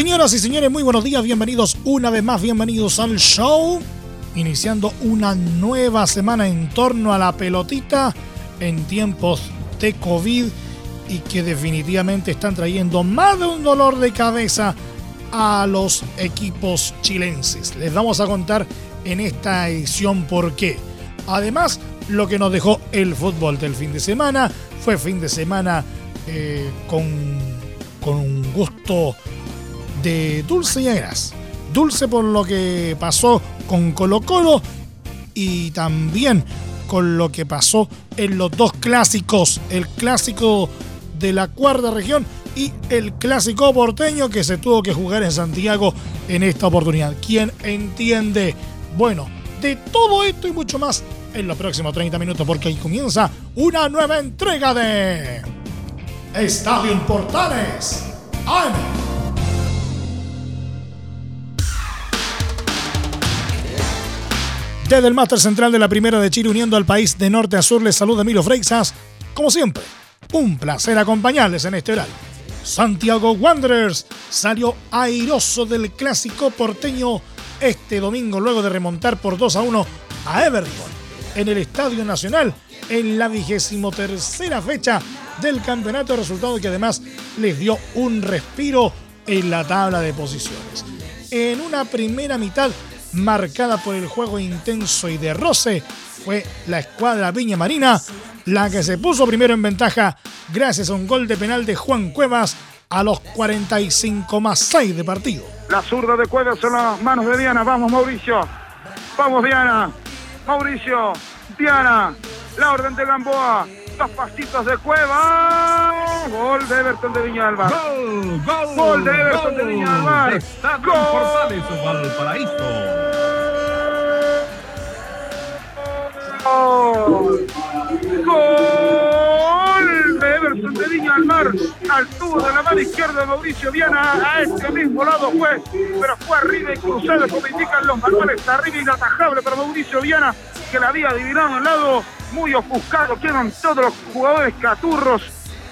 Señoras y señores, muy buenos días, bienvenidos una vez más, bienvenidos al show. Iniciando una nueva semana en torno a la pelotita en tiempos de COVID y que definitivamente están trayendo más de un dolor de cabeza a los equipos chilenses. Les vamos a contar en esta edición por qué. Además, lo que nos dejó el fútbol del fin de semana fue fin de semana eh, con, con un gusto de dulce y agras. Dulce por lo que pasó con Colo Colo y también con lo que pasó en los dos clásicos, el clásico de la cuarta región y el clásico porteño que se tuvo que jugar en Santiago en esta oportunidad. ¿Quién entiende? Bueno, de todo esto y mucho más en los próximos 30 minutos porque ahí comienza una nueva entrega de Estadio Portales. Desde el máster central de la Primera de Chile, uniendo al país de norte a sur, les saluda Emilio Freixas. Como siempre, un placer acompañarles en este horario. Santiago Wanderers salió airoso del clásico porteño este domingo luego de remontar por 2 a 1 a Everton en el Estadio Nacional en la vigésimo tercera fecha del campeonato, resultado que además les dio un respiro en la tabla de posiciones. En una primera mitad marcada por el juego intenso y de roce, fue la escuadra Viña Marina la que se puso primero en ventaja gracias a un gol de penal de Juan Cuevas a los 45 más 6 de partido. La zurda de Cuevas en las manos de Diana. Vamos, Mauricio. Vamos, Diana. Mauricio. Diana. La orden de Gamboa. Pasitos de Cueva. Gol de Everton de Viña del Mar. Gol, gol, gol de Everton de Viña del Mar. Estadio Portales. Gol. Gol de Everton de Viña del Mar. Al tubo de la mano izquierda de Mauricio Viana. A este mismo lado fue. Pero fue arriba y cruzado, como indican los manuales. Arriba inatajable para Mauricio Viana, que la había adivinado al lado. Muy ofuscado. Quedan todos los jugadores caturros.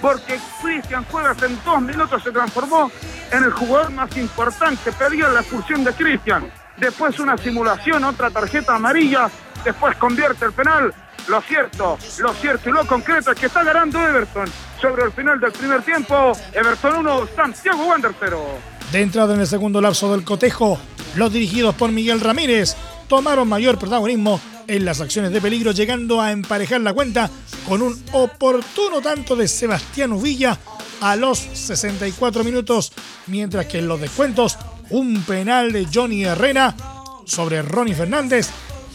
Porque Cristian Cuevas en dos minutos se transformó en el jugador más importante. Pedía la expulsión de Cristian. Después una simulación, otra tarjeta amarilla. Después convierte el penal. Lo cierto, lo cierto y lo concreto es que está ganando Everton sobre el final del primer tiempo. Everton 1, Santiago Wander 0. De entrada en el segundo lapso del cotejo, los dirigidos por Miguel Ramírez tomaron mayor protagonismo en las acciones de peligro, llegando a emparejar la cuenta con un oportuno tanto de Sebastián Villa a los 64 minutos, mientras que en los descuentos un penal de Johnny Herrera sobre Ronnie Fernández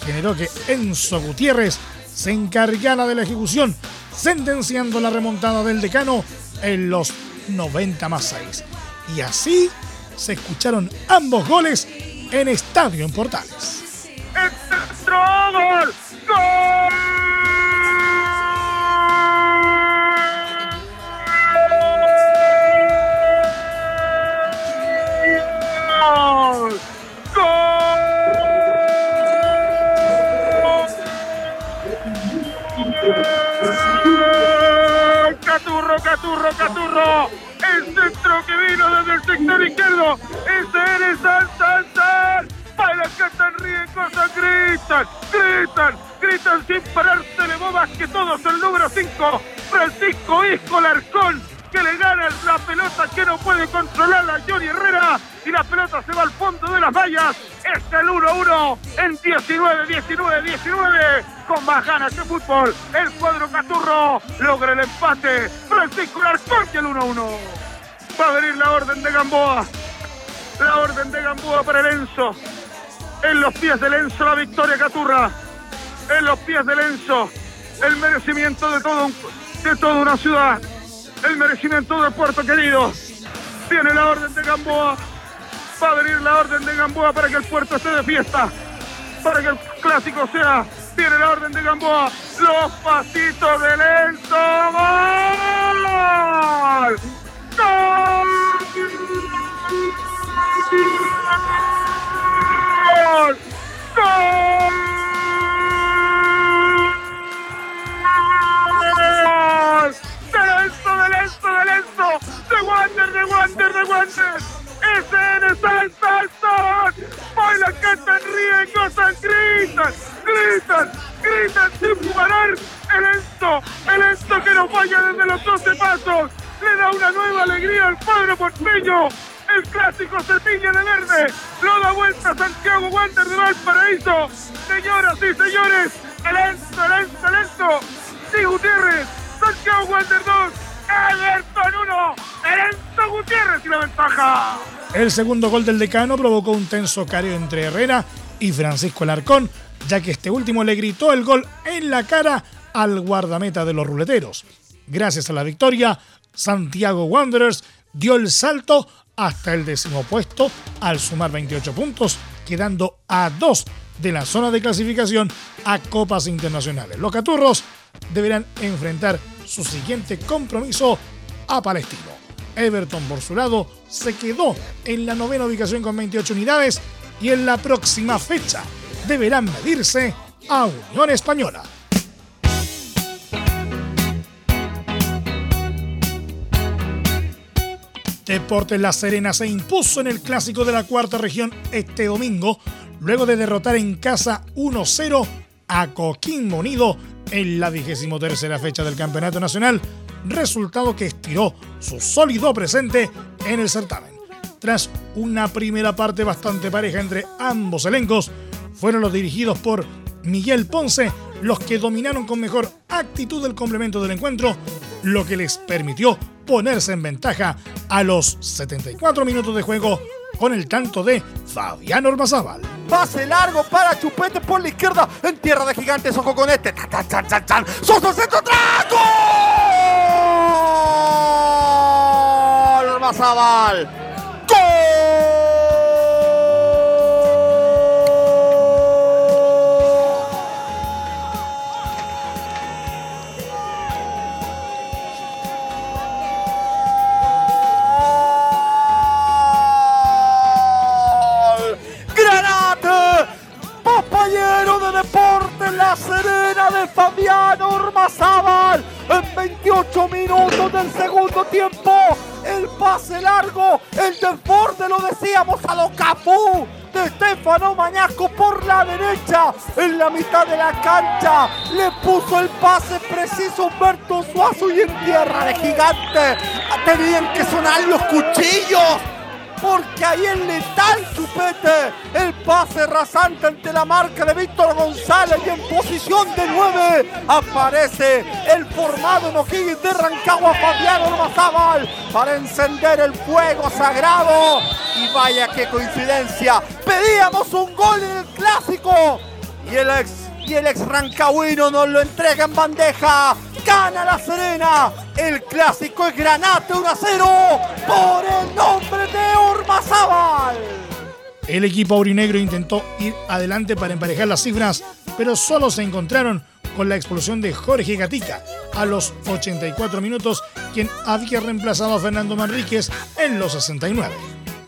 generó que Enzo Gutiérrez se encargara de la ejecución, sentenciando la remontada del decano en los 90 más 6. Y así se escucharon ambos goles en Estadio en Portales. ¡Entró gol! ¡Gol! Que todos el número 5, Francisco Isco Larcón, que le gana la pelota que no puede controlar a Johnny Herrera y la pelota se va al fondo de las vallas. Es el 1-1 en 19, 19, 19 con más ganas que fútbol. El cuadro Caturro logra el empate. Francisco Larcón y el 1-1. Va a venir la orden de Gamboa. La orden de Gamboa para el Enzo. En los pies del Enzo la victoria Caturra. En los pies del Enzo. El merecimiento de, todo de toda una ciudad. El merecimiento del puerto querido. Viene la orden de Gamboa. Va a venir la orden de Gamboa para que el puerto esté de fiesta. Para que el clásico sea. Viene la orden de Gamboa. Los pasitos de lento. ¡Gol! ¡Gol! Señoras y señores, lento, lento, lento. Sí, Gutiérrez. Santiago Wander 2. Everton 1. Lento Gutiérrez y la ventaja. El segundo gol del decano provocó un tenso careo entre Herrera y Francisco Alarcón, ya que este último le gritó el gol en la cara al guardameta de los ruleteros. Gracias a la victoria, Santiago Wanderers dio el salto hasta el décimo puesto al sumar 28 puntos, quedando a dos de la zona de clasificación a copas internacionales. Los Caturros deberán enfrentar su siguiente compromiso a Palestino. Everton, por su lado, se quedó en la novena ubicación con 28 unidades y en la próxima fecha deberán medirse a Unión Española. Deportes La Serena se impuso en el clásico de la cuarta región este domingo, luego de derrotar en casa 1-0 a Coquimbo Unido en la vigésimo tercera fecha del Campeonato Nacional, resultado que estiró su sólido presente en el certamen. Tras una primera parte bastante pareja entre ambos elencos, fueron los dirigidos por Miguel Ponce los que dominaron con mejor actitud el complemento del encuentro, lo que les permitió ponerse en ventaja a los 74 minutos de juego con el tanto de Fabián Ormazábal. Pase largo para Chupete por la izquierda en tierra de gigantes. Ojo con este. ¡Soso centro atrás! ¡Gol! Ormazábal. ¡Gol! Ormazábal. En 28 minutos del segundo tiempo, el pase largo, el desborde, lo decíamos a lo Cafú de Estefano Mañasco por la derecha, en la mitad de la cancha, le puso el pase preciso Humberto Suazo y en tierra de gigante. Tenían que sonar los cuchillos porque ahí es letal Chupete. El pase rasante ante la marca de Víctor González y en posición de 9 aparece el formado en de Rancagua Fabián Ormazábal para encender el fuego sagrado. Y vaya qué coincidencia, pedíamos un gol en el clásico y el ex y el ex rancagüino nos lo entrega en bandeja. Gana la Serena. El clásico es Granate 1 a 0 por el nombre de Ormazábal. El equipo aurinegro intentó ir adelante para emparejar las cifras, pero solo se encontraron con la expulsión de Jorge Gatica a los 84 minutos, quien había reemplazado a Fernando Manríquez en los 69.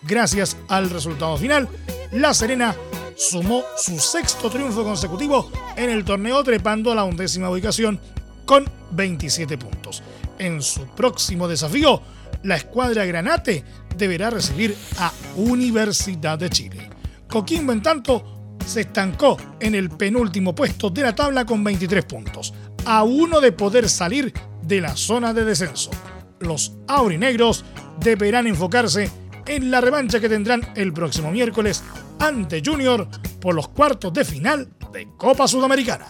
Gracias al resultado final, La Serena sumó su sexto triunfo consecutivo en el torneo trepando a la undécima ubicación con 27 puntos. En su próximo desafío, la escuadra Granate deberá recibir a Universidad de Chile. Coquimbo, en tanto, se estancó en el penúltimo puesto de la tabla con 23 puntos, a uno de poder salir de la zona de descenso. Los aurinegros deberán enfocarse en la revancha que tendrán el próximo miércoles ante Junior por los cuartos de final de Copa Sudamericana.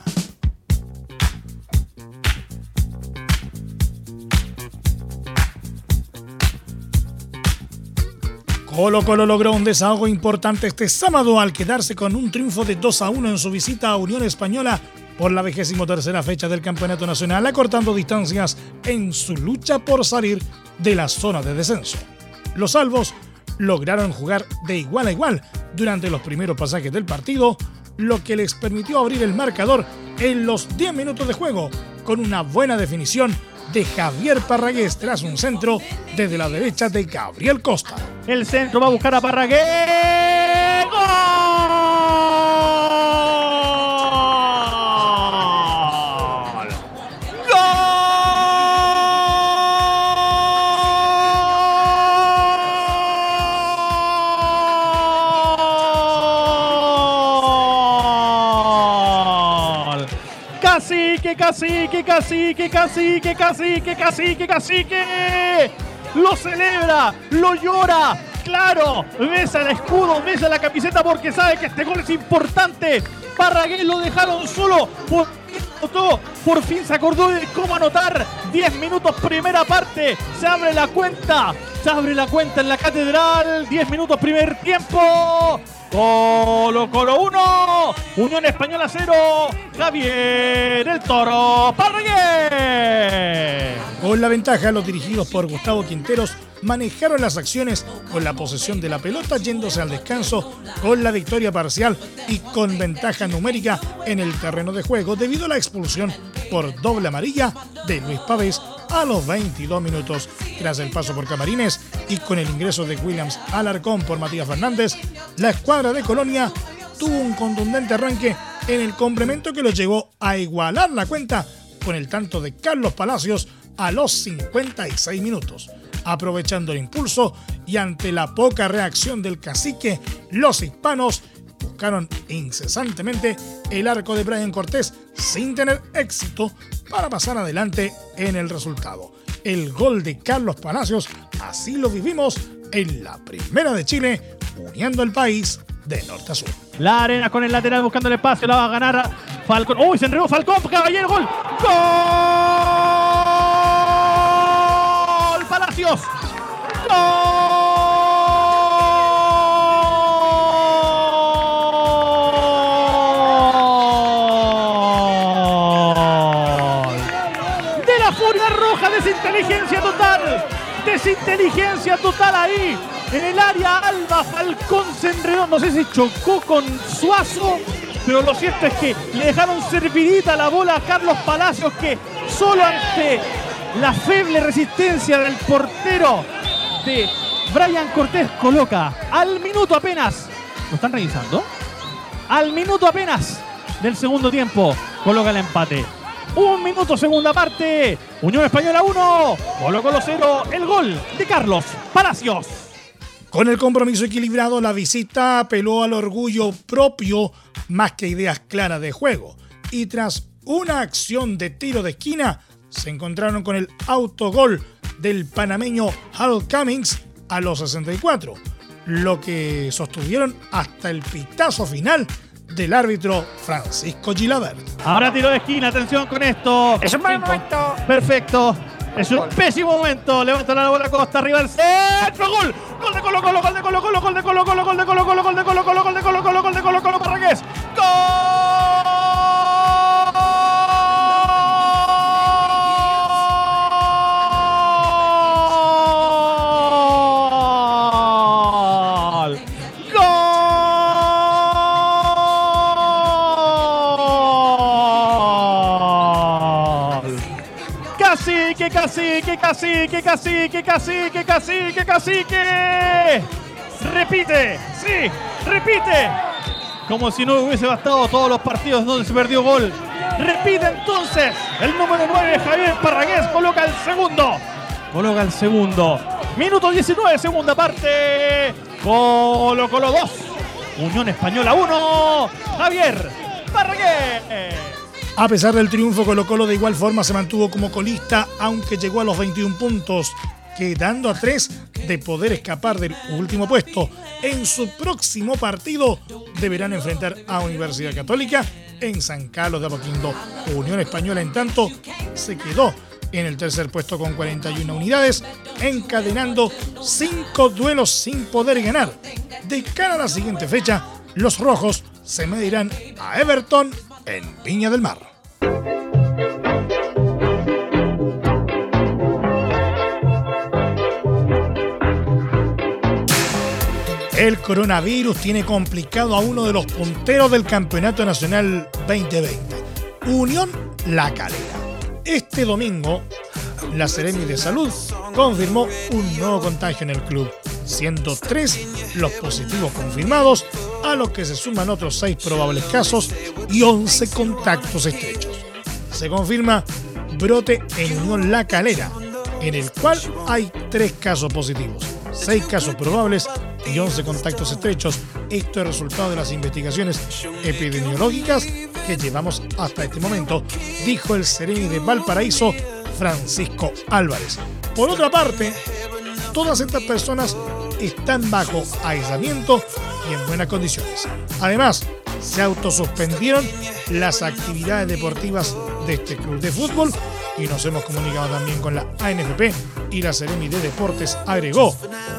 Colo Colo logró un desahogo importante este sábado al quedarse con un triunfo de 2 a 1 en su visita a Unión Española por la vigésimo tercera fecha del Campeonato Nacional, acortando distancias en su lucha por salir de la zona de descenso. Los salvos lograron jugar de igual a igual durante los primeros pasajes del partido, lo que les permitió abrir el marcador en los 10 minutos de juego con una buena definición de Javier Parragués tras un centro desde la derecha de Gabriel Costa. El centro va a buscar a Parragués. ¡Gol! Cacique, cacique, cacique, cacique, cacique, cacique, cacique. Lo celebra, lo llora. Claro, besa el escudo, besa la camiseta porque sabe que este gol es importante. Parragués lo dejaron solo. Por, por fin se acordó de cómo anotar. 10 minutos primera parte. Se abre la cuenta. Se abre la cuenta en la catedral. 10 minutos primer tiempo. Colo Colo 1, Unión Española 0, Javier el Toro Parragués. Con la ventaja, los dirigidos por Gustavo Quinteros manejaron las acciones con la posesión de la pelota yéndose al descanso con la victoria parcial y con ventaja numérica en el terreno de juego debido a la expulsión por doble amarilla de Luis Pávez a los 22 minutos. Tras el paso por Camarines y con el ingreso de Williams Alarcón por Matías Fernández, la escuadra de Colonia tuvo un contundente arranque en el complemento que lo llevó a igualar la cuenta con el tanto de Carlos Palacios a los 56 minutos. Aprovechando el impulso y ante la poca reacción del cacique, los hispanos buscaron incesantemente el arco de Brian Cortés sin tener éxito para pasar adelante en el resultado. El gol de Carlos Palacios, así lo vivimos en la primera de Chile, uniendo el país de norte a sur. La arena con el lateral buscando el espacio, la va a ganar Falcón. ¡Uy! Se enredó Falcón, caballero, gol. ¡Gol! Palacios. ¡Gol! Roja, desinteligencia total. Desinteligencia total ahí. En el área Alba Falcón se enredó. No sé si chocó con Suazo. Pero lo cierto es que le dejaron servidita la bola a Carlos Palacios que solo ante la feble resistencia del portero de Brian Cortés coloca al minuto apenas. ¿Lo están revisando? Al minuto apenas del segundo tiempo coloca el empate. Un minuto segunda parte. Unión Española 1. Colo Colo 0. El gol de Carlos Palacios. Con el compromiso equilibrado, la visita apeló al orgullo propio más que ideas claras de juego. Y tras una acción de tiro de esquina, se encontraron con el autogol del panameño Hal Cummings a los 64, lo que sostuvieron hasta el pitazo final del árbitro Francisco Gilabert. Ahora tiro de esquina, atención con esto. Es un buen momento. Perfecto. Es un pésimo momento. Levanta la bola Costa arriba al centro. Gol. Gol de Colo Colo, gol de Colo Colo, gol de Colo Colo, gol de Colo Colo, gol de Colo Colo, gol de Colo Colo, gol de Colo Colo Parragués. ¡Gol! Cacique, cacique, cacique, cacique, cacique, cacique, cacique. Repite, sí, repite. Como si no hubiese bastado todos los partidos donde se perdió gol. Repite entonces. El número 9, Javier Parragués, coloca el segundo. Coloca el segundo. Minuto 19, segunda parte. Colo Colo 2. Unión Española 1. Javier Parragués. A pesar del triunfo, Colo Colo de igual forma se mantuvo como colista, aunque llegó a los 21 puntos, quedando a 3 de poder escapar del último puesto. En su próximo partido deberán enfrentar a Universidad Católica en San Carlos de Apoquindo. Unión Española, en tanto, se quedó en el tercer puesto con 41 unidades, encadenando 5 duelos sin poder ganar. De cara a la siguiente fecha, los rojos se medirán a Everton en Viña del Mar. El coronavirus tiene complicado a uno de los punteros del Campeonato Nacional 2020, Unión La Calera. Este domingo, la Seremi de Salud confirmó un nuevo contagio en el club, siendo tres los positivos confirmados, a los que se suman otros seis probables casos y 11 contactos estrechos. Se confirma brote en La Calera, en el cual hay tres casos positivos, seis casos probables y 11 contactos estrechos. Esto es resultado de las investigaciones epidemiológicas que llevamos hasta este momento, dijo el sereni de Valparaíso, Francisco Álvarez. Por otra parte, todas estas personas están bajo aislamiento y en buenas condiciones. Además, se autosuspendieron las actividades deportivas de este club de fútbol y nos hemos comunicado también con la ANFP y la Seremi de Deportes agregó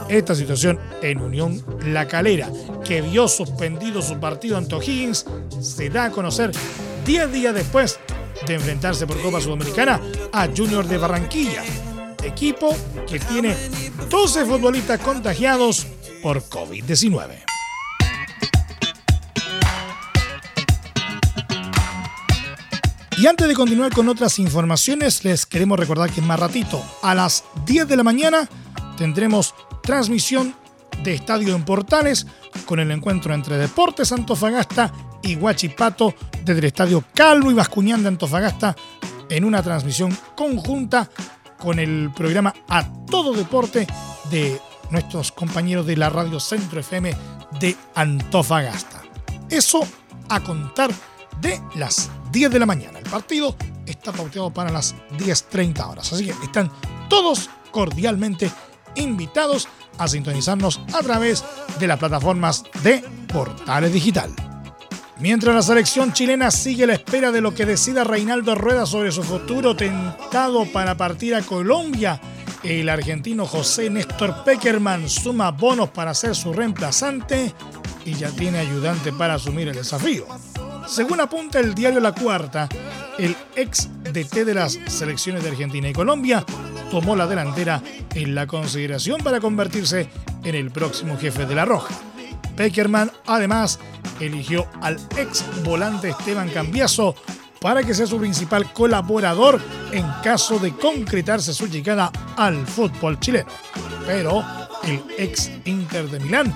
esta situación en Unión La Calera, que vio suspendido su partido ante O'Higgins, se da a conocer 10 días después de enfrentarse por Copa Sudamericana a Junior de Barranquilla, equipo que tiene 12 futbolistas contagiados por COVID-19. Y antes de continuar con otras informaciones, les queremos recordar que más ratito, a las 10 de la mañana, tendremos transmisión de Estadio en Portales con el encuentro entre Deportes Antofagasta y Huachipato desde el Estadio Calvo y Bascuñán de Antofagasta en una transmisión conjunta con el programa A Todo Deporte de nuestros compañeros de la Radio Centro FM de Antofagasta. Eso a contar de las 10 de la mañana. Partido está pauteado para las 10.30 horas. Así que están todos cordialmente invitados a sintonizarnos a través de las plataformas de Portales Digital. Mientras la selección chilena sigue a la espera de lo que decida Reinaldo Rueda sobre su futuro tentado para partir a Colombia, el argentino José Néstor Peckerman suma bonos para ser su reemplazante y ya tiene ayudante para asumir el desafío. Según apunta el diario La Cuarta, el ex DT de las selecciones de Argentina y Colombia tomó la delantera en la consideración para convertirse en el próximo jefe de la Roja. Peckerman además eligió al ex volante Esteban Cambiaso para que sea su principal colaborador en caso de concretarse su llegada al fútbol chileno. Pero el ex Inter de Milán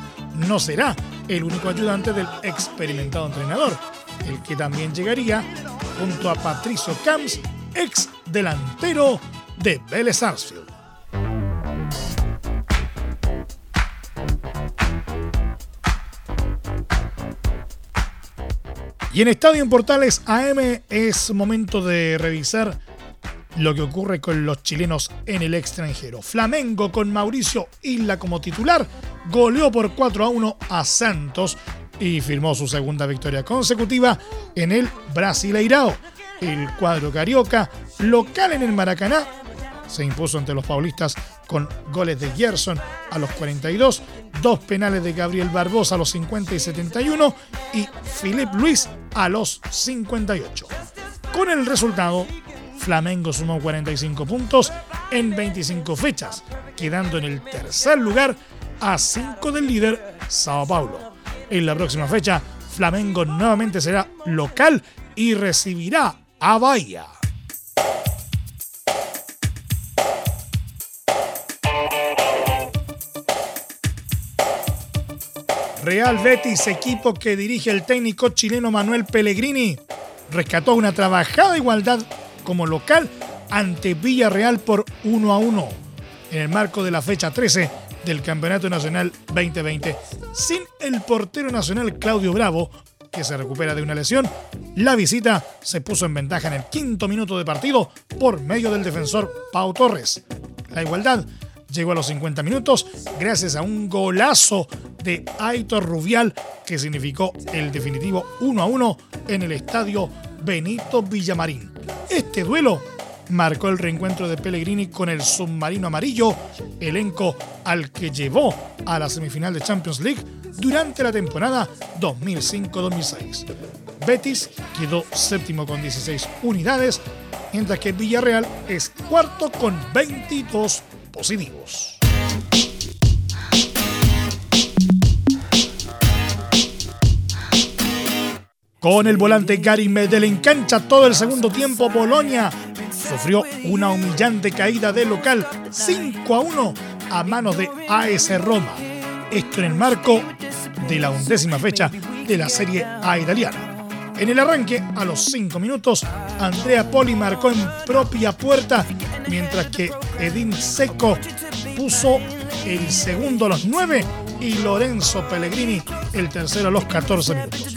no será el único ayudante del experimentado entrenador el que también llegaría junto a Patricio Camps, ex delantero de Vélez Sarsfield. Y en Estadio en Portales AM es momento de revisar lo que ocurre con los chilenos en el extranjero. Flamengo con Mauricio Isla como titular goleó por 4 a 1 a Santos y firmó su segunda victoria consecutiva en el Brasileirao. El cuadro carioca, local en el Maracaná, se impuso ante los paulistas con goles de Gerson a los 42, dos penales de Gabriel Barbosa a los 50 y 71 y Philip Luis a los 58. Con el resultado, Flamengo sumó 45 puntos en 25 fechas, quedando en el tercer lugar a 5 del líder Sao Paulo. En la próxima fecha, Flamengo nuevamente será local y recibirá a Bahía. Real Betis, equipo que dirige el técnico chileno Manuel Pellegrini, rescató una trabajada igualdad como local ante Villarreal por 1 a 1 en el marco de la fecha 13 del Campeonato Nacional 2020. Sin el portero nacional Claudio Bravo, que se recupera de una lesión, la visita se puso en ventaja en el quinto minuto de partido por medio del defensor Pau Torres. La igualdad llegó a los 50 minutos gracias a un golazo de Aitor Rubial que significó el definitivo 1 a 1 en el estadio Benito Villamarín. Este duelo marcó el reencuentro de Pellegrini con el submarino amarillo, elenco al que llevó a la semifinal de Champions League durante la temporada 2005-2006. Betis quedó séptimo con 16 unidades, mientras que Villarreal es cuarto con 22 positivos. Con el volante Gary Medel en cancha todo el segundo tiempo, Bolonia sufrió una humillante caída de local 5 a 1 a manos de AS Roma. Esto en el marco de la undécima fecha de la Serie A italiana. En el arranque, a los 5 minutos, Andrea Poli marcó en propia puerta, mientras que Edín Seco puso el segundo a los 9 y Lorenzo Pellegrini el tercero a los 14 minutos.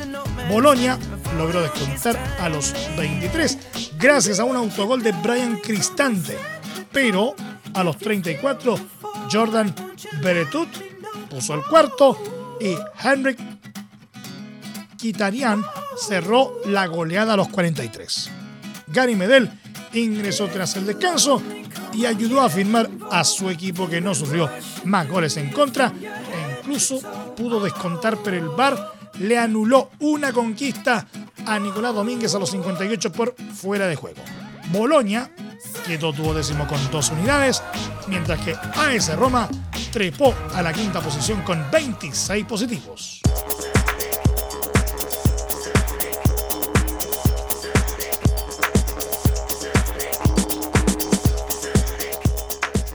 Bolonia logró descontar a los 23 gracias a un autogol de Brian Cristante, pero a los 34 Jordan Beretut puso el cuarto y Henrik Kitarian cerró la goleada a los 43. Gary Medel ingresó tras el descanso y ayudó a firmar a su equipo que no sufrió más goles en contra e incluso pudo descontar, pero el VAR le anuló una conquista a Nicolás Domínguez a los 58 por fuera de juego. Boloña quedó décimo con dos unidades, mientras que AS Roma trepó a la quinta posición con 26 positivos.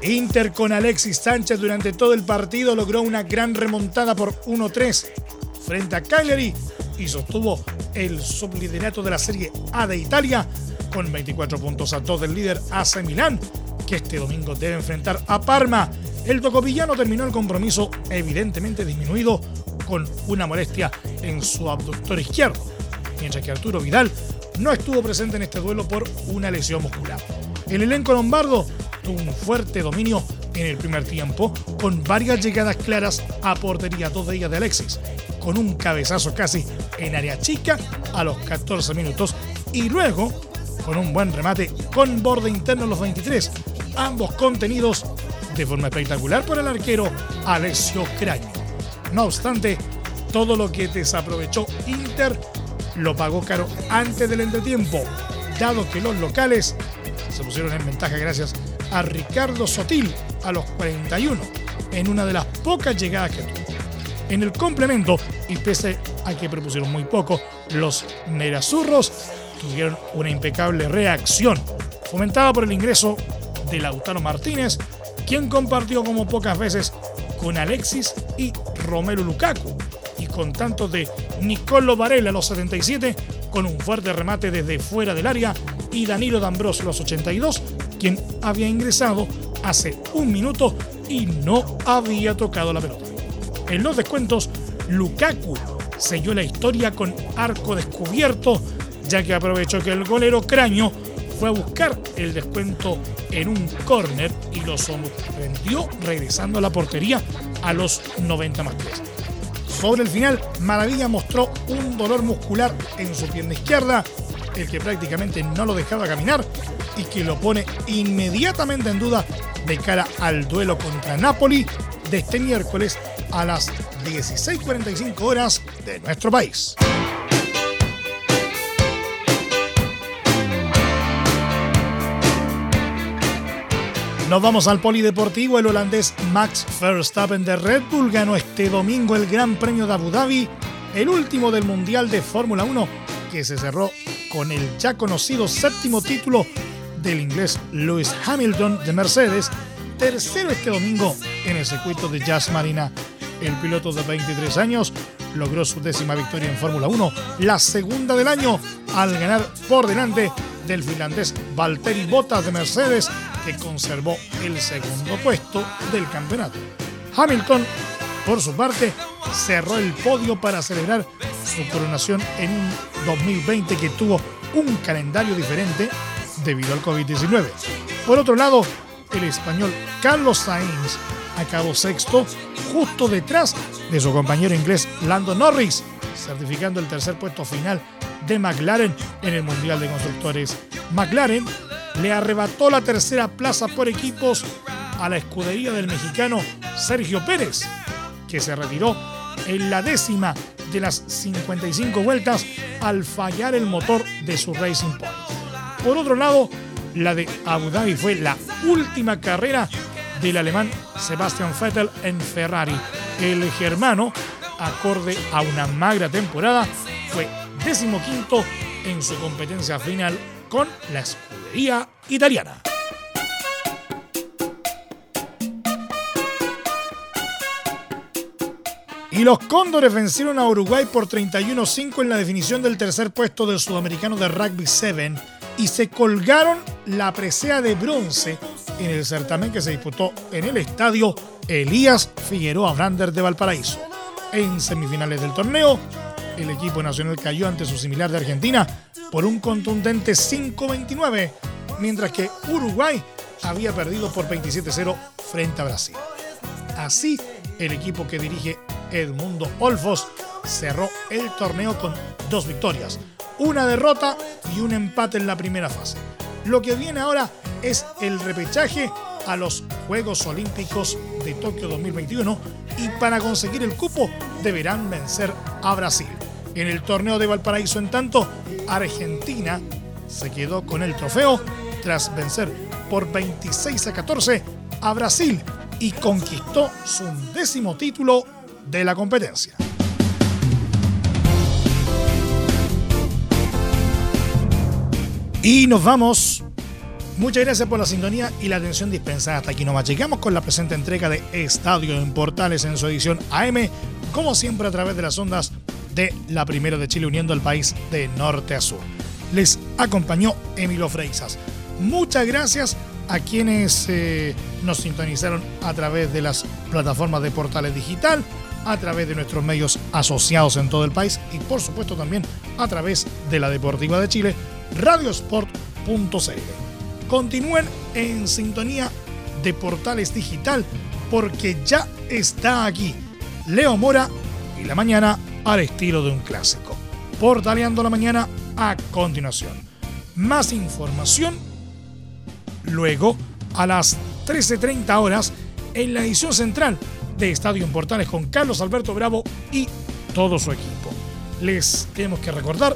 Inter con Alexis Sánchez durante todo el partido logró una gran remontada por 1-3 frente a Cagliari y sostuvo el subliderato de la Serie A de Italia con 24 puntos a dos del líder AC Milán, que este domingo debe enfrentar a Parma. El tocopillano terminó el compromiso evidentemente disminuido con una molestia en su abductor izquierdo, mientras que Arturo Vidal no estuvo presente en este duelo por una lesión muscular. El elenco lombardo tuvo un fuerte dominio en el primer tiempo, con varias llegadas claras a portería, dos de ellas de Alexis, con un cabezazo casi en área chica a los 14 minutos y luego con un buen remate con borde interno a los 23, ambos contenidos de forma espectacular por el arquero Alessio Craño. No obstante, todo lo que desaprovechó Inter lo pagó caro antes del entretiempo, dado que los locales se pusieron en ventaja gracias a Ricardo Sotil a los 41 en una de las pocas llegadas que tuvo. En el complemento, y pese a que propusieron muy poco, los Nerazurros tuvieron una impecable reacción, fomentada por el ingreso de Lautaro Martínez, quien compartió como pocas veces con Alexis y Romelu Lukaku, y con tantos de Nicolo Varela a los 77, con un fuerte remate desde fuera del área, y Danilo D'Ambrosio a los 82, quien había ingresado hace un minuto y no había tocado la pelota. En los descuentos, Lukaku selló la historia con arco descubierto, ya que aprovechó que el golero Craño fue a buscar el descuento en un córner y lo sorprendió regresando a la portería a los 90 más 3. Sobre el final, Maravilla mostró un dolor muscular en su pierna izquierda, el que prácticamente no lo dejaba caminar y que lo pone inmediatamente en duda de cara al duelo contra Napoli de este miércoles a las 16:45 horas de nuestro país. Nos vamos al polideportivo. El holandés Max Verstappen de Red Bull ganó este domingo el Gran Premio de Abu Dhabi, el último del Mundial de Fórmula 1, que se cerró con el ya conocido séptimo título del inglés Lewis Hamilton de Mercedes, tercero este domingo en el circuito de Jazz Marina. El piloto de 23 años logró su décima victoria en Fórmula 1, la segunda del año, al ganar por delante del finlandés Valtteri Bottas de Mercedes, conservó el segundo puesto del campeonato. Hamilton, por su parte, cerró el podio para celebrar su coronación en un 2020 que tuvo un calendario diferente debido al COVID-19. Por otro lado, el español Carlos Sainz acabó sexto, justo detrás de su compañero inglés Lando Norris, certificando el tercer puesto final de McLaren en el Mundial de Constructores. McLaren le arrebató la tercera plaza por equipos a la escudería del mexicano Sergio Pérez, que se retiró en la décima de las 55 vueltas al fallar el motor de su Racing Point. Por otro lado, la de Abu Dhabi fue la última carrera del alemán Sebastian Vettel en Ferrari. El germano, acorde a una magra temporada, fue decimoquinto en su competencia final con la escudería italiana. Y los Cóndores vencieron a Uruguay por 31-5 en la definición del tercer puesto del Sudamericano de Rugby 7 y se colgaron la presea de bronce en el certamen que se disputó en el estadio Elías Figueroa Brander de Valparaíso. En semifinales del torneo, el equipo nacional cayó ante su similar de Argentina por un contundente 5-29, mientras que Uruguay había perdido por 27-0 frente a Brasil. Así, el equipo que dirige Edmundo Olfos cerró el torneo con dos victorias, una derrota y un empate en la primera fase. Lo que viene ahora es el repechaje a los Juegos Olímpicos de Tokio 2021 y para conseguir el cupo deberán vencer a Brasil. En el torneo de Valparaíso, en tanto, Argentina se quedó con el trofeo tras vencer por 26 a 14 a Brasil y conquistó su décimo título de la competencia. Y nos vamos. Muchas gracias por la sintonía y la atención dispensada. Hasta aquí nomás llegamos con la presente entrega de Estadio en Portales en su edición AM, como siempre a través de las ondas de la Primera de Chile uniendo al país de norte a sur. Les acompañó Emilio Freixas. Muchas gracias a quienes eh, nos sintonizaron a través de las plataformas de Portales Digital, a través de nuestros medios asociados en todo el país y por supuesto también a través de la Deportiva de Chile, radiosport.cl. Continúen en sintonía de Portales Digital porque ya está aquí Leo Mora y la mañana al estilo de un clásico. Portaleando la mañana a continuación. Más información luego a las 13.30 horas en la edición central de Estadio en Portales con Carlos Alberto Bravo y todo su equipo. Les tenemos que recordar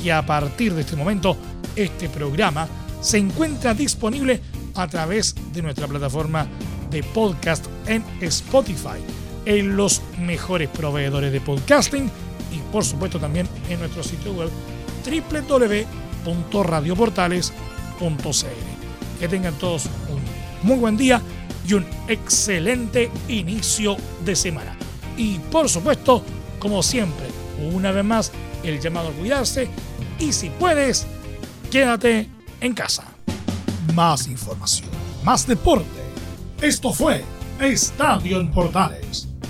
que a partir de este momento este programa se encuentra disponible a través de nuestra plataforma de podcast en Spotify, en los mejores proveedores de podcasting y por supuesto también en nuestro sitio web www.radioportales.cl. Que tengan todos un muy buen día y un excelente inicio de semana. Y por supuesto, como siempre, una vez más, el llamado a cuidarse y si puedes, quédate en casa. Más información, más deporte. Esto fue Estadio en Portales,